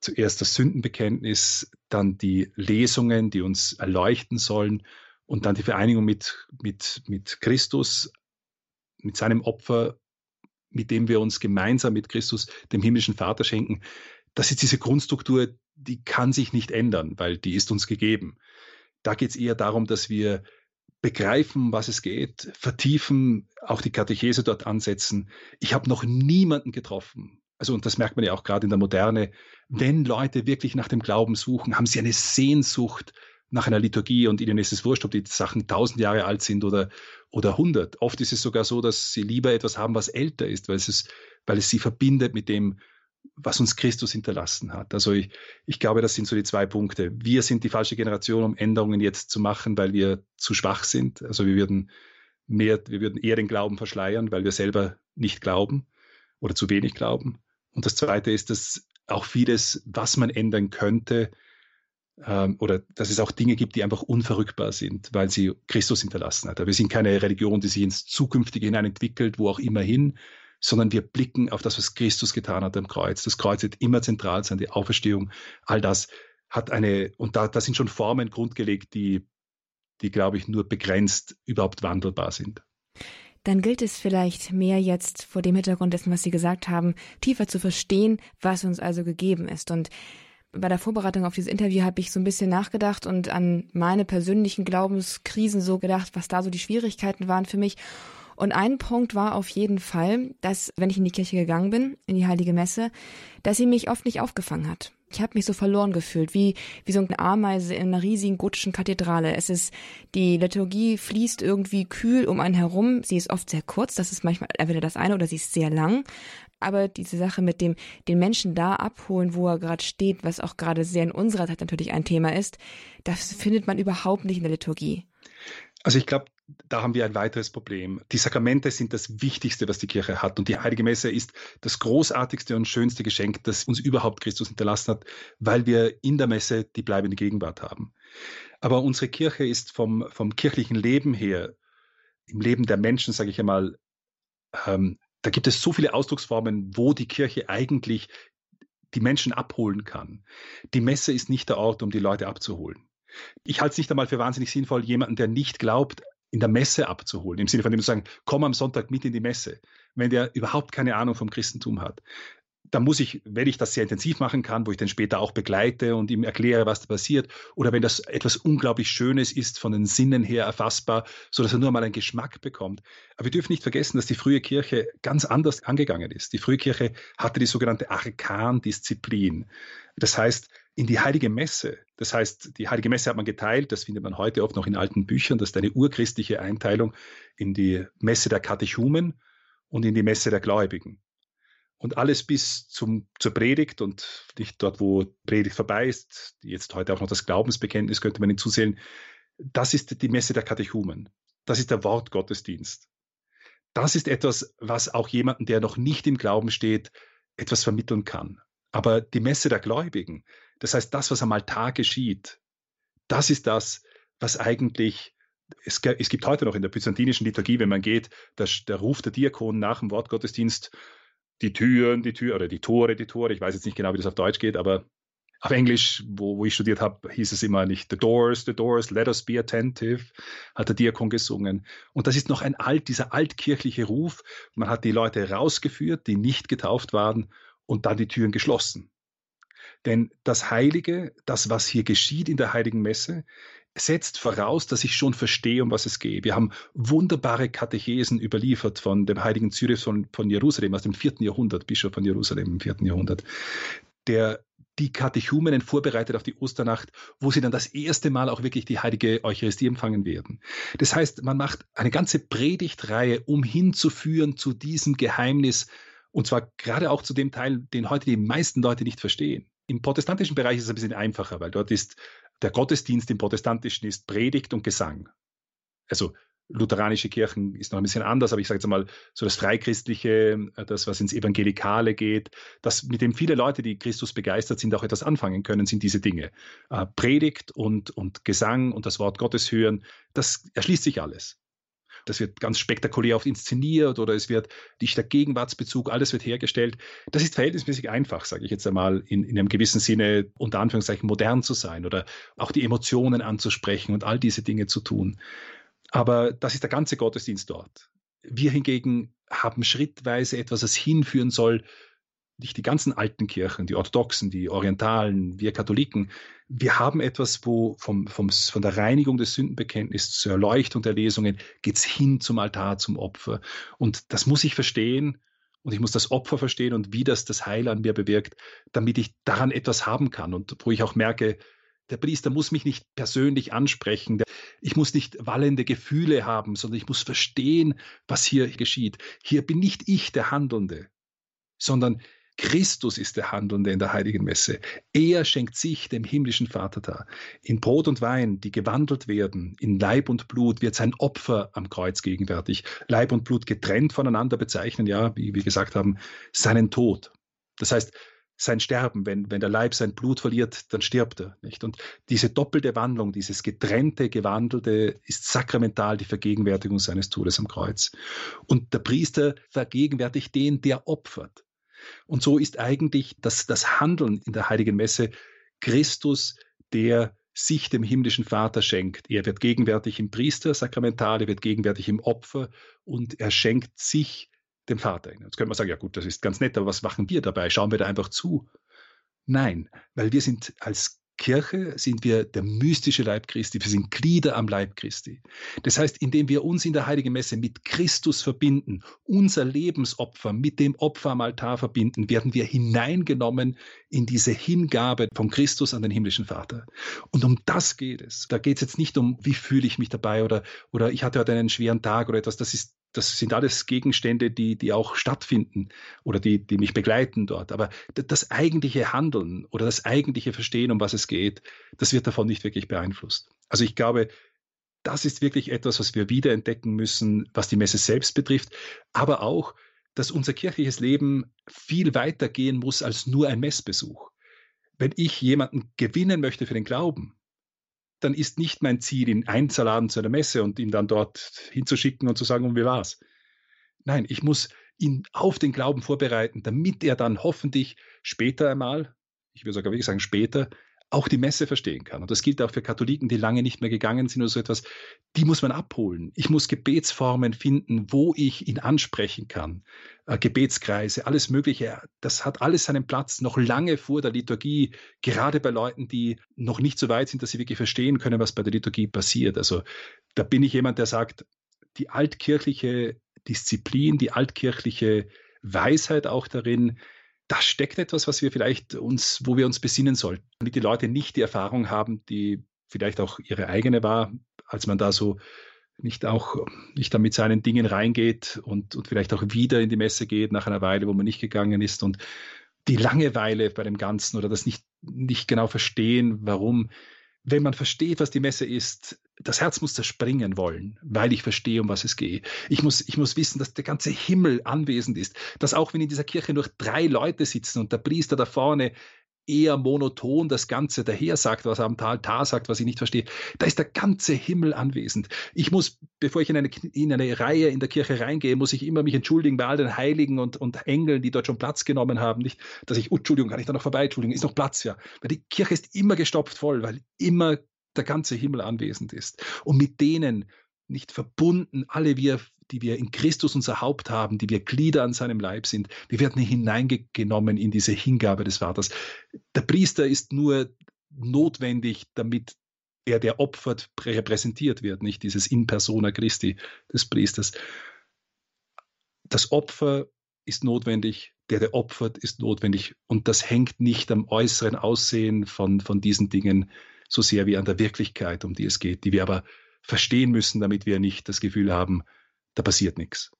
zuerst das Sündenbekenntnis, dann die Lesungen, die uns erleuchten sollen und dann die Vereinigung mit, mit, mit Christus, mit seinem Opfer, mit dem wir uns gemeinsam mit Christus dem himmlischen Vater schenken. Das ist diese Grundstruktur, die kann sich nicht ändern, weil die ist uns gegeben. Da geht es eher darum, dass wir begreifen, was es geht, vertiefen, auch die Katechese dort ansetzen. Ich habe noch niemanden getroffen. Also, und das merkt man ja auch gerade in der Moderne. Wenn Leute wirklich nach dem Glauben suchen, haben sie eine Sehnsucht nach einer Liturgie und ihnen ist es wurscht, ob die Sachen tausend Jahre alt sind oder, oder hundert. Oft ist es sogar so, dass sie lieber etwas haben, was älter ist, weil es, weil es sie verbindet mit dem, was uns Christus hinterlassen hat. Also ich, ich glaube, das sind so die zwei Punkte. Wir sind die falsche Generation, um Änderungen jetzt zu machen, weil wir zu schwach sind. Also wir würden mehr, wir würden eher den Glauben verschleiern, weil wir selber nicht glauben oder zu wenig glauben. Und das zweite ist, dass auch vieles, was man ändern könnte, ähm, oder dass es auch Dinge gibt, die einfach unverrückbar sind, weil sie Christus hinterlassen hat. Aber wir sind keine Religion, die sich ins Zukünftige hinein entwickelt, wo auch immer hin, sondern wir blicken auf das, was Christus getan hat am Kreuz. Das Kreuz wird immer zentral sein, die Auferstehung, all das hat eine, und da, da sind schon Formen grundgelegt, die, die, glaube ich, nur begrenzt überhaupt wandelbar sind. Dann gilt es vielleicht mehr jetzt vor dem Hintergrund dessen, was Sie gesagt haben, tiefer zu verstehen, was uns also gegeben ist. Und bei der Vorbereitung auf dieses Interview habe ich so ein bisschen nachgedacht und an meine persönlichen Glaubenskrisen so gedacht, was da so die Schwierigkeiten waren für mich. Und ein Punkt war auf jeden Fall, dass, wenn ich in die Kirche gegangen bin, in die Heilige Messe, dass sie mich oft nicht aufgefangen hat. Ich habe mich so verloren gefühlt, wie, wie so eine Ameise in einer riesigen gotischen Kathedrale. Es ist, die Liturgie fließt irgendwie kühl um einen herum. Sie ist oft sehr kurz, das ist manchmal entweder das eine oder sie ist sehr lang. Aber diese Sache mit dem, den Menschen da abholen, wo er gerade steht, was auch gerade sehr in unserer Zeit natürlich ein Thema ist, das findet man überhaupt nicht in der Liturgie. Also ich glaube, da haben wir ein weiteres Problem. Die Sakramente sind das Wichtigste, was die Kirche hat. Und die Heilige Messe ist das großartigste und schönste Geschenk, das uns überhaupt Christus hinterlassen hat, weil wir in der Messe die bleibende Gegenwart haben. Aber unsere Kirche ist vom, vom kirchlichen Leben her, im Leben der Menschen, sage ich einmal, ähm, da gibt es so viele Ausdrucksformen, wo die Kirche eigentlich die Menschen abholen kann. Die Messe ist nicht der Ort, um die Leute abzuholen. Ich halte es nicht einmal für wahnsinnig sinnvoll, jemanden, der nicht glaubt, in der Messe abzuholen, im Sinne von dem zu sagen, komm am Sonntag mit in die Messe, wenn der überhaupt keine Ahnung vom Christentum hat da muss ich, wenn ich das sehr intensiv machen kann, wo ich den später auch begleite und ihm erkläre, was da passiert, oder wenn das etwas unglaublich Schönes ist, von den Sinnen her erfassbar, so dass er nur mal einen Geschmack bekommt. Aber wir dürfen nicht vergessen, dass die frühe Kirche ganz anders angegangen ist. Die frühe Kirche hatte die sogenannte Arkandisziplin. Das heißt, in die heilige Messe, das heißt, die heilige Messe hat man geteilt, das findet man heute oft noch in alten Büchern, das ist eine urchristliche Einteilung in die Messe der Katechumen und in die Messe der Gläubigen und alles bis zum, zur Predigt und nicht dort, wo Predigt vorbei ist, jetzt heute auch noch das Glaubensbekenntnis könnte man hinzusehen. Das ist die Messe der Katechumen. Das ist der Wortgottesdienst. Das ist etwas, was auch jemanden, der noch nicht im Glauben steht, etwas vermitteln kann. Aber die Messe der Gläubigen, das heißt das, was am Altar geschieht, das ist das, was eigentlich es, es, gibt heute noch in der byzantinischen Liturgie, wenn man geht, der, der Ruf der Diakon nach dem Wortgottesdienst die Türen, die Tür oder die Tore, die Tore. Ich weiß jetzt nicht genau, wie das auf Deutsch geht, aber auf Englisch, wo, wo ich studiert habe, hieß es immer nicht The Doors, The Doors, Let us be attentive, hat der Diakon gesungen. Und das ist noch ein alt, dieser altkirchliche Ruf. Man hat die Leute rausgeführt, die nicht getauft waren, und dann die Türen geschlossen. Denn das Heilige, das, was hier geschieht in der Heiligen Messe, setzt voraus, dass ich schon verstehe, um was es geht. Wir haben wunderbare Katechesen überliefert von dem heiligen Cyrus von, von Jerusalem aus dem vierten Jahrhundert, Bischof von Jerusalem im vierten Jahrhundert, der die Katechumenen vorbereitet auf die Osternacht, wo sie dann das erste Mal auch wirklich die heilige Eucharistie empfangen werden. Das heißt, man macht eine ganze Predigtreihe, um hinzuführen zu diesem Geheimnis, und zwar gerade auch zu dem Teil, den heute die meisten Leute nicht verstehen. Im protestantischen Bereich ist es ein bisschen einfacher, weil dort ist der Gottesdienst im Protestantischen ist Predigt und Gesang. Also lutheranische Kirchen ist noch ein bisschen anders, aber ich sage jetzt mal so das Freichristliche, äh, das, was ins Evangelikale geht, das, mit dem viele Leute, die Christus begeistert sind, auch etwas anfangen können, sind diese Dinge. Äh, Predigt und, und Gesang und das Wort Gottes hören, das erschließt sich alles. Das wird ganz spektakulär oft inszeniert oder es wird dichter Gegenwartsbezug, alles wird hergestellt. Das ist verhältnismäßig einfach, sage ich jetzt einmal, in, in einem gewissen Sinne unter Anführungszeichen modern zu sein oder auch die Emotionen anzusprechen und all diese Dinge zu tun. Aber das ist der ganze Gottesdienst dort. Wir hingegen haben schrittweise etwas, das hinführen soll nicht die ganzen alten Kirchen, die orthodoxen, die orientalen, wir Katholiken, wir haben etwas, wo vom, vom, von der Reinigung des Sündenbekenntnisses zur Erleuchtung der Lesungen geht's hin zum Altar, zum Opfer. Und das muss ich verstehen und ich muss das Opfer verstehen und wie das das Heil an mir bewirkt, damit ich daran etwas haben kann und wo ich auch merke, der Priester muss mich nicht persönlich ansprechen. Ich muss nicht wallende Gefühle haben, sondern ich muss verstehen, was hier geschieht. Hier bin nicht ich der Handelnde, sondern Christus ist der Handelnde in der heiligen Messe. Er schenkt sich dem himmlischen Vater dar. In Brot und Wein, die gewandelt werden, in Leib und Blut wird sein Opfer am Kreuz gegenwärtig. Leib und Blut getrennt voneinander bezeichnen, ja, wie wir gesagt haben, seinen Tod. Das heißt, sein Sterben, wenn, wenn der Leib sein Blut verliert, dann stirbt er. Nicht? Und diese doppelte Wandlung, dieses getrennte, gewandelte, ist sakramental die Vergegenwärtigung seines Todes am Kreuz. Und der Priester vergegenwärtigt den, der opfert. Und so ist eigentlich das, das Handeln in der Heiligen Messe Christus, der sich dem himmlischen Vater schenkt. Er wird gegenwärtig im Priester sakramental, er wird gegenwärtig im Opfer und er schenkt sich dem Vater. Jetzt könnte man sagen, ja gut, das ist ganz nett, aber was machen wir dabei? Schauen wir da einfach zu? Nein, weil wir sind als Kirche sind wir der mystische Leib Christi, wir sind Glieder am Leib Christi. Das heißt, indem wir uns in der Heiligen Messe mit Christus verbinden, unser Lebensopfer mit dem Opfer am Altar verbinden, werden wir hineingenommen in diese Hingabe von Christus an den himmlischen Vater. Und um das geht es. Da geht es jetzt nicht um, wie fühle ich mich dabei oder, oder ich hatte heute einen schweren Tag oder etwas. Das ist das sind alles Gegenstände, die, die auch stattfinden oder die, die mich begleiten dort. Aber das eigentliche Handeln oder das eigentliche Verstehen, um was es geht, das wird davon nicht wirklich beeinflusst. Also ich glaube, das ist wirklich etwas, was wir wiederentdecken müssen, was die Messe selbst betrifft, aber auch, dass unser kirchliches Leben viel weiter gehen muss als nur ein Messbesuch. Wenn ich jemanden gewinnen möchte für den Glauben, dann ist nicht mein Ziel, ihn einzuladen zu einer Messe und ihn dann dort hinzuschicken und zu sagen, und wie war's? Nein, ich muss, ihn auf den Glauben vorbereiten, damit er dann hoffentlich später einmal, ich würde sogar wirklich sagen später, auch die Messe verstehen kann. Und das gilt auch für Katholiken, die lange nicht mehr gegangen sind oder so etwas. Die muss man abholen. Ich muss Gebetsformen finden, wo ich ihn ansprechen kann. Äh, Gebetskreise, alles Mögliche. Das hat alles seinen Platz noch lange vor der Liturgie, gerade bei Leuten, die noch nicht so weit sind, dass sie wirklich verstehen können, was bei der Liturgie passiert. Also da bin ich jemand, der sagt, die altkirchliche Disziplin, die altkirchliche Weisheit auch darin, da steckt etwas, was wir vielleicht uns, wo wir uns besinnen sollten, damit die Leute nicht die Erfahrung haben, die vielleicht auch ihre eigene war, als man da so nicht auch nicht da mit seinen Dingen reingeht und, und vielleicht auch wieder in die Messe geht nach einer Weile, wo man nicht gegangen ist und die Langeweile bei dem Ganzen oder das nicht, nicht genau verstehen, warum. Wenn man versteht, was die Messe ist, das Herz muss zerspringen wollen, weil ich verstehe, um was es geht. Ich muss, ich muss wissen, dass der ganze Himmel anwesend ist, dass auch wenn in dieser Kirche nur drei Leute sitzen und der Priester da vorne eher monoton das Ganze daher sagt, was er am Altar sagt, was ich nicht verstehe. Da ist der ganze Himmel anwesend. Ich muss, bevor ich in eine, in eine Reihe in der Kirche reingehe, muss ich immer mich entschuldigen bei all den Heiligen und, und Engeln, die dort schon Platz genommen haben. Nicht, dass ich, oh, Entschuldigung, kann ich da noch vorbei? Entschuldigung, ist noch Platz, ja. Weil die Kirche ist immer gestopft voll, weil immer der ganze Himmel anwesend ist. Und mit denen nicht verbunden, alle wir, die wir in Christus unser Haupt haben, die wir Glieder an seinem Leib sind, wir werden hineingenommen in diese Hingabe des Vaters. Der Priester ist nur notwendig, damit er, der opfert, repräsentiert wird, nicht dieses In persona Christi des Priesters. Das Opfer ist notwendig, der, der opfert, ist notwendig. Und das hängt nicht am äußeren Aussehen von, von diesen Dingen so sehr wie an der Wirklichkeit, um die es geht, die wir aber verstehen müssen, damit wir nicht das Gefühl haben, da passiert nichts.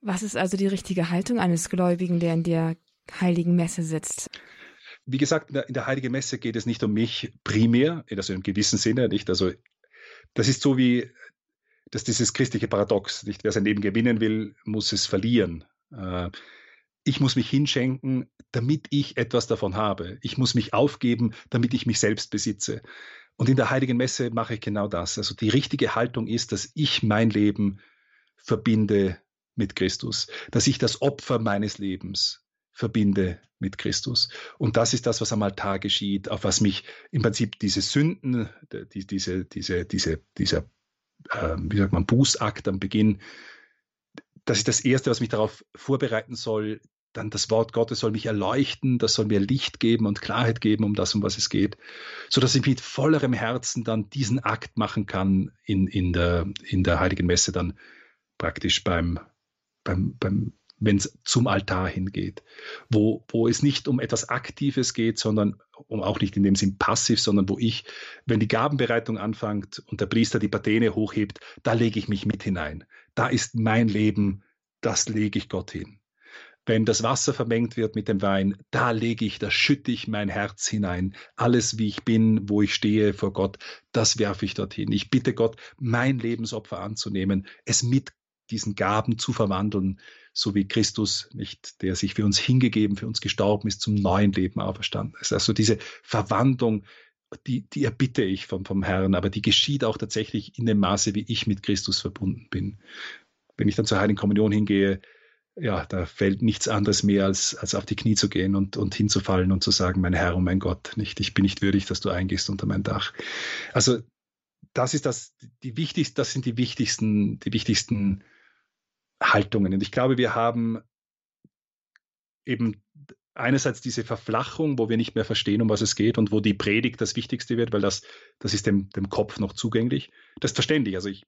Was ist also die richtige Haltung eines Gläubigen, der in der heiligen Messe sitzt? Wie gesagt, in der, in der heiligen Messe geht es nicht um mich primär, also im gewissen Sinne nicht. Also das ist so wie dass dieses christliche Paradox, nicht wer sein Leben gewinnen will, muss es verlieren. Äh, ich muss mich hinschenken, damit ich etwas davon habe. Ich muss mich aufgeben, damit ich mich selbst besitze. Und in der Heiligen Messe mache ich genau das. Also die richtige Haltung ist, dass ich mein Leben verbinde mit Christus, dass ich das Opfer meines Lebens verbinde mit Christus. Und das ist das, was am Altar geschieht, auf was mich im Prinzip diese Sünden, die, diese, diese, diese, dieser, äh, wie sagt man, Bußakt am Beginn, das ist das Erste, was mich darauf vorbereiten soll, dann das Wort Gottes soll mich erleuchten, das soll mir Licht geben und Klarheit geben um das, um was es geht, so dass ich mit vollerem Herzen dann diesen Akt machen kann in, in, der, in der Heiligen Messe dann praktisch beim, beim, beim wenn es zum Altar hingeht, wo, wo es nicht um etwas Aktives geht, sondern um auch nicht in dem Sinn passiv, sondern wo ich, wenn die Gabenbereitung anfängt und der Priester die Patene hochhebt, da lege ich mich mit hinein. Da ist mein Leben, das lege ich Gott hin. Wenn das Wasser vermengt wird mit dem Wein, da lege ich, da schütte ich mein Herz hinein. Alles, wie ich bin, wo ich stehe vor Gott, das werfe ich dorthin. Ich bitte Gott, mein Lebensopfer anzunehmen, es mit diesen Gaben zu verwandeln, so wie Christus nicht, der sich für uns hingegeben, für uns gestorben ist, zum neuen Leben auferstanden ist. Also diese Verwandlung, die, die erbitte ich vom, vom Herrn, aber die geschieht auch tatsächlich in dem Maße, wie ich mit Christus verbunden bin. Wenn ich dann zur Heiligen Kommunion hingehe, ja, da fällt nichts anderes mehr, als, als auf die Knie zu gehen und, und hinzufallen und zu sagen, mein Herr und mein Gott, nicht, ich bin nicht würdig, dass du eingehst unter mein Dach. Also das ist das, die wichtigsten, das sind die wichtigsten, die wichtigsten Haltungen. Und ich glaube, wir haben eben einerseits diese Verflachung, wo wir nicht mehr verstehen, um was es geht und wo die Predigt das Wichtigste wird, weil das, das ist dem, dem Kopf noch zugänglich. Das ist verständlich. Also ich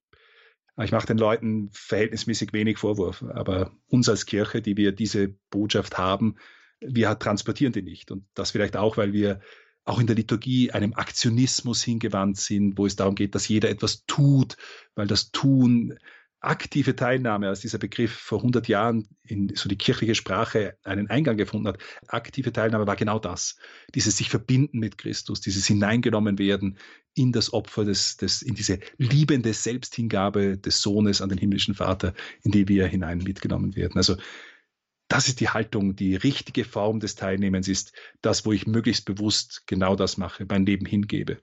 ich mache den Leuten verhältnismäßig wenig Vorwurf, aber uns als Kirche, die wir diese Botschaft haben, wir transportieren die nicht. Und das vielleicht auch, weil wir auch in der Liturgie einem Aktionismus hingewandt sind, wo es darum geht, dass jeder etwas tut, weil das Tun aktive Teilnahme, als dieser Begriff vor 100 Jahren in so die kirchliche Sprache einen Eingang gefunden hat, aktive Teilnahme war genau das. Dieses sich verbinden mit Christus, dieses hineingenommen werden in das Opfer des, des in diese liebende Selbsthingabe des Sohnes an den himmlischen Vater, in die wir hinein mitgenommen werden. Also das ist die Haltung, die richtige Form des Teilnehmens ist das, wo ich möglichst bewusst genau das mache, mein Leben hingebe.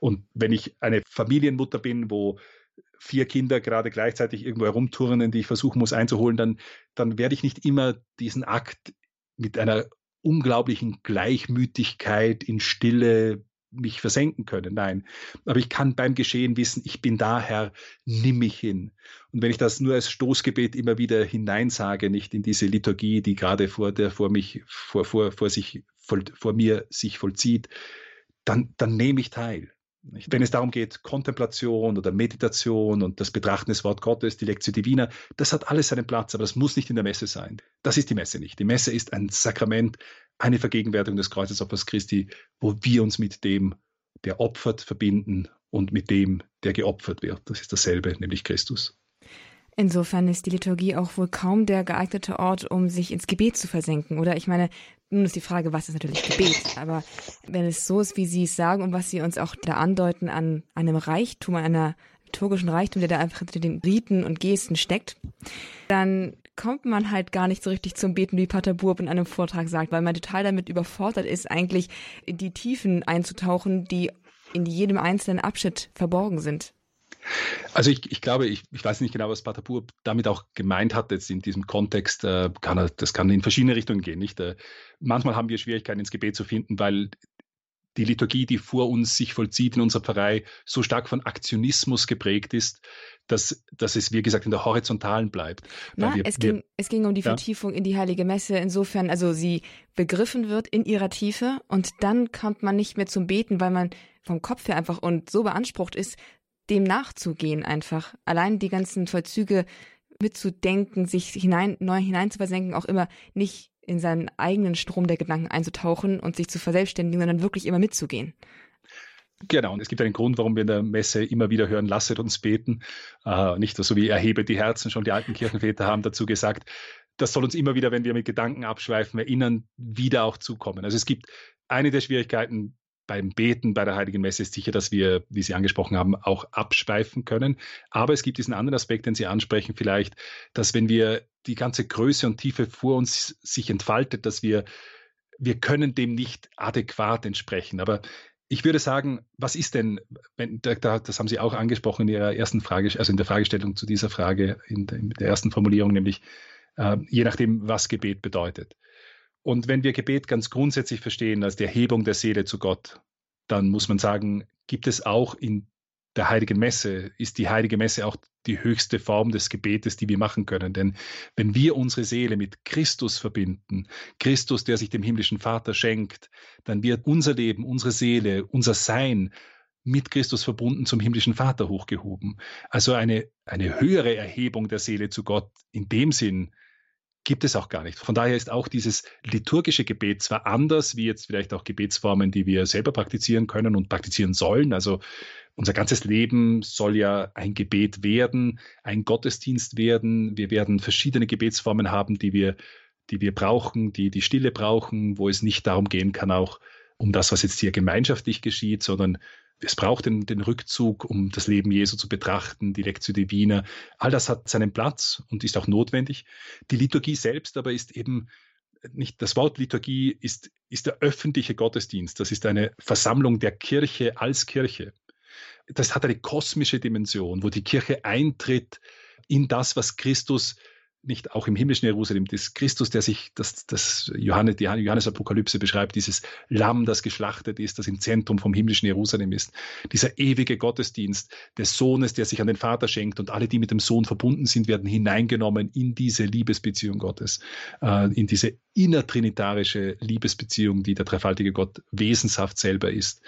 Und wenn ich eine Familienmutter bin, wo vier Kinder gerade gleichzeitig irgendwo herumturnen, die ich versuchen muss einzuholen, dann, dann werde ich nicht immer diesen Akt mit einer unglaublichen Gleichmütigkeit in Stille mich versenken können. Nein. Aber ich kann beim Geschehen wissen, ich bin da, Herr, nimm mich hin. Und wenn ich das nur als Stoßgebet immer wieder hineinsage, nicht in diese Liturgie, die gerade vor der, vor mich, vor, vor, vor sich, vor, vor mir sich vollzieht, dann, dann nehme ich teil. Wenn es darum geht, Kontemplation oder Meditation und das Betrachten des Wort Gottes, die Lectio Divina, das hat alles seinen Platz, aber das muss nicht in der Messe sein. Das ist die Messe nicht. Die Messe ist ein Sakrament, eine Vergegenwärtigung des Kreuzesopfers Christi, wo wir uns mit dem, der opfert, verbinden und mit dem, der geopfert wird. Das ist dasselbe, nämlich Christus. Insofern ist die Liturgie auch wohl kaum der geeignete Ort, um sich ins Gebet zu versenken. Oder ich meine, nun ist die Frage, was ist natürlich Gebet? Aber wenn es so ist, wie Sie es sagen und was Sie uns auch da andeuten an einem Reichtum, an einer liturgischen Reichtum, der da einfach hinter den Riten und Gesten steckt, dann kommt man halt gar nicht so richtig zum Beten, wie Pater Burb in einem Vortrag sagt, weil man total damit überfordert ist, eigentlich in die Tiefen einzutauchen, die in jedem einzelnen Abschnitt verborgen sind. Also ich, ich glaube, ich, ich weiß nicht genau, was Pater Burb damit auch gemeint hat jetzt in diesem Kontext. Äh, kann er, das kann in verschiedene Richtungen gehen. Nicht? Äh, manchmal haben wir Schwierigkeiten ins Gebet zu finden, weil die Liturgie, die vor uns sich vollzieht in unserer Pfarrei, so stark von Aktionismus geprägt ist, dass, dass es, wie gesagt, in der Horizontalen bleibt. Na, wir, es, ging, wir, es ging um die Vertiefung ja? in die Heilige Messe, insofern, also sie begriffen wird in ihrer Tiefe und dann kommt man nicht mehr zum Beten, weil man vom Kopf her einfach und so beansprucht ist, dem nachzugehen einfach. Allein die ganzen Vollzüge mitzudenken, sich hinein, neu hineinzuversenken, auch immer nicht in seinen eigenen Strom der Gedanken einzutauchen und sich zu verselbstständigen, sondern wirklich immer mitzugehen. Genau, und es gibt einen Grund, warum wir in der Messe immer wieder hören, lasset uns beten. Äh, nicht so wie erhebe die Herzen, schon die alten Kirchenväter haben dazu gesagt. Das soll uns immer wieder, wenn wir mit Gedanken abschweifen, erinnern, wieder auch zukommen. Also es gibt eine der Schwierigkeiten beim Beten bei der Heiligen Messe ist sicher, dass wir, wie Sie angesprochen haben, auch abschweifen können. Aber es gibt diesen anderen Aspekt, den Sie ansprechen, vielleicht, dass wenn wir die ganze Größe und Tiefe vor uns sich entfaltet, dass wir, wir können dem nicht adäquat entsprechen. Aber ich würde sagen, was ist denn, wenn, da, das haben Sie auch angesprochen in Ihrer ersten Frage, also in der Fragestellung zu dieser Frage, in der, in der ersten Formulierung, nämlich äh, je nachdem, was Gebet bedeutet. Und wenn wir Gebet ganz grundsätzlich verstehen als die Erhebung der Seele zu Gott, dann muss man sagen, gibt es auch in der Heiligen Messe, ist die Heilige Messe auch die höchste Form des Gebetes, die wir machen können. Denn wenn wir unsere Seele mit Christus verbinden, Christus, der sich dem himmlischen Vater schenkt, dann wird unser Leben, unsere Seele, unser Sein mit Christus verbunden zum himmlischen Vater hochgehoben. Also eine, eine höhere Erhebung der Seele zu Gott in dem Sinn, gibt es auch gar nicht. Von daher ist auch dieses liturgische Gebet zwar anders wie jetzt vielleicht auch Gebetsformen, die wir selber praktizieren können und praktizieren sollen. Also unser ganzes Leben soll ja ein Gebet werden, ein Gottesdienst werden. Wir werden verschiedene Gebetsformen haben, die wir, die wir brauchen, die die Stille brauchen, wo es nicht darum gehen kann, auch um das, was jetzt hier gemeinschaftlich geschieht, sondern es braucht den, den, Rückzug, um das Leben Jesu zu betrachten, die Lectio Divina. All das hat seinen Platz und ist auch notwendig. Die Liturgie selbst aber ist eben nicht, das Wort Liturgie ist, ist der öffentliche Gottesdienst. Das ist eine Versammlung der Kirche als Kirche. Das hat eine kosmische Dimension, wo die Kirche eintritt in das, was Christus nicht auch im himmlischen Jerusalem, das Christus, der sich, das, das Johannes, die Johannes-Apokalypse beschreibt, dieses Lamm, das geschlachtet ist, das im Zentrum vom himmlischen Jerusalem ist. Dieser ewige Gottesdienst des Sohnes, der sich an den Vater schenkt und alle, die mit dem Sohn verbunden sind, werden hineingenommen in diese Liebesbeziehung Gottes, äh, in diese innertrinitarische Liebesbeziehung, die der dreifaltige Gott wesenshaft selber ist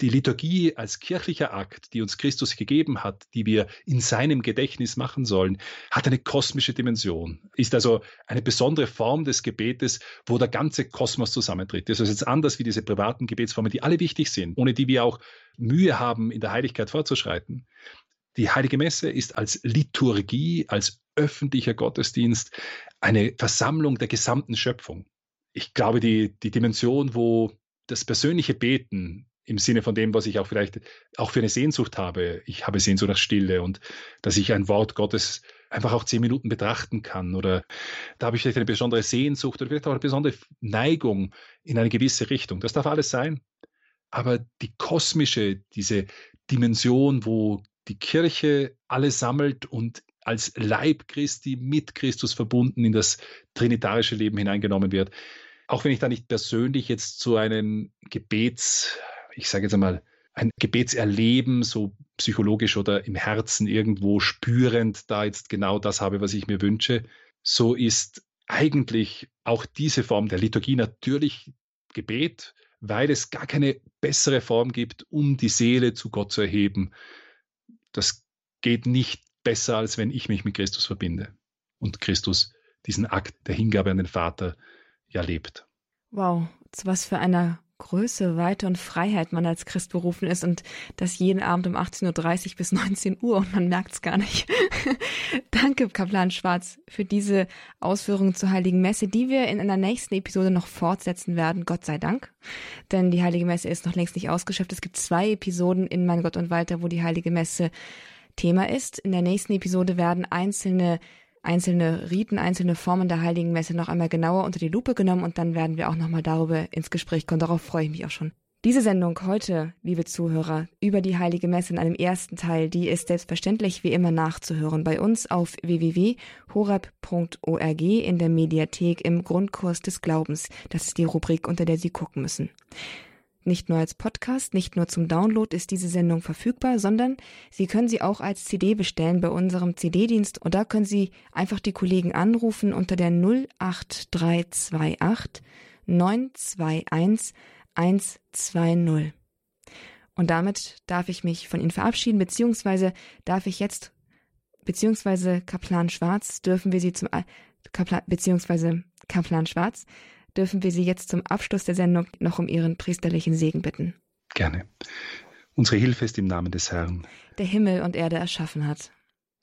die Liturgie als kirchlicher Akt, die uns Christus gegeben hat, die wir in seinem Gedächtnis machen sollen, hat eine kosmische Dimension, ist also eine besondere Form des Gebetes, wo der ganze Kosmos zusammentritt. Das ist jetzt anders wie diese privaten Gebetsformen, die alle wichtig sind, ohne die wir auch Mühe haben, in der Heiligkeit fortzuschreiten. Die Heilige Messe ist als Liturgie, als öffentlicher Gottesdienst eine Versammlung der gesamten Schöpfung. Ich glaube, die, die Dimension, wo das persönliche Beten im Sinne von dem, was ich auch vielleicht auch für eine Sehnsucht habe. Ich habe Sehnsucht nach Stille und dass ich ein Wort Gottes einfach auch zehn Minuten betrachten kann oder da habe ich vielleicht eine besondere Sehnsucht oder vielleicht auch eine besondere Neigung in eine gewisse Richtung. Das darf alles sein. Aber die kosmische, diese Dimension, wo die Kirche alle sammelt und als Leib Christi mit Christus verbunden in das trinitarische Leben hineingenommen wird. Auch wenn ich da nicht persönlich jetzt zu einem Gebets, ich sage jetzt einmal, ein Gebetserleben, so psychologisch oder im Herzen irgendwo spürend, da jetzt genau das habe, was ich mir wünsche, so ist eigentlich auch diese Form der Liturgie natürlich Gebet, weil es gar keine bessere Form gibt, um die Seele zu Gott zu erheben. Das geht nicht besser, als wenn ich mich mit Christus verbinde und Christus diesen Akt der Hingabe an den Vater ja lebt. Wow, zu was für einer Größe, Weite und Freiheit man als Christ berufen ist und das jeden Abend um 18.30 Uhr bis 19 Uhr und man merkt es gar nicht. Danke, Kaplan Schwarz, für diese Ausführungen zur Heiligen Messe, die wir in einer nächsten Episode noch fortsetzen werden, Gott sei Dank. Denn die Heilige Messe ist noch längst nicht ausgeschöpft. Es gibt zwei Episoden in Mein Gott und Walter, wo die Heilige Messe Thema ist. In der nächsten Episode werden einzelne einzelne Riten, einzelne Formen der Heiligen Messe noch einmal genauer unter die Lupe genommen und dann werden wir auch nochmal darüber ins Gespräch kommen. Darauf freue ich mich auch schon. Diese Sendung heute, liebe Zuhörer, über die Heilige Messe in einem ersten Teil, die ist selbstverständlich wie immer nachzuhören bei uns auf www.horab.org in der Mediathek im Grundkurs des Glaubens. Das ist die Rubrik, unter der Sie gucken müssen. Nicht nur als Podcast, nicht nur zum Download ist diese Sendung verfügbar, sondern Sie können sie auch als CD bestellen bei unserem CD-Dienst und da können Sie einfach die Kollegen anrufen unter der 08328 921 120. Und damit darf ich mich von Ihnen verabschieden, beziehungsweise darf ich jetzt, beziehungsweise Kaplan Schwarz, dürfen wir Sie zum, Kaplan, beziehungsweise Kaplan Schwarz, dürfen wir Sie jetzt zum Abschluss der Sendung noch um Ihren priesterlichen Segen bitten. Gerne. Unsere Hilfe ist im Namen des Herrn, der Himmel und Erde erschaffen hat.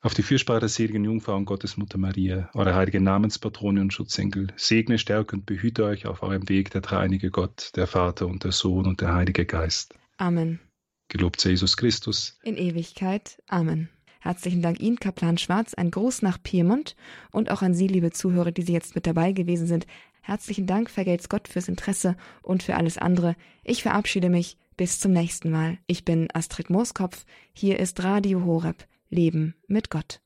Auf die Fürsprache der seligen Jungfrau und Gottesmutter Maria, eure heilige Namenspatrone und Schutzengel, segne, stärke und behüte euch auf eurem Weg der dreieinige Gott, der Vater und der Sohn und der Heilige Geist. Amen. Gelobt sei Jesus Christus. In Ewigkeit. Amen. Herzlichen Dank Ihnen, Kaplan Schwarz, ein Gruß nach Piemont und auch an Sie, liebe Zuhörer, die Sie jetzt mit dabei gewesen sind. Herzlichen Dank, vergelt's Gott, fürs Interesse und für alles andere. Ich verabschiede mich. Bis zum nächsten Mal. Ich bin Astrid Mooskopf. Hier ist Radio Horeb. Leben mit Gott.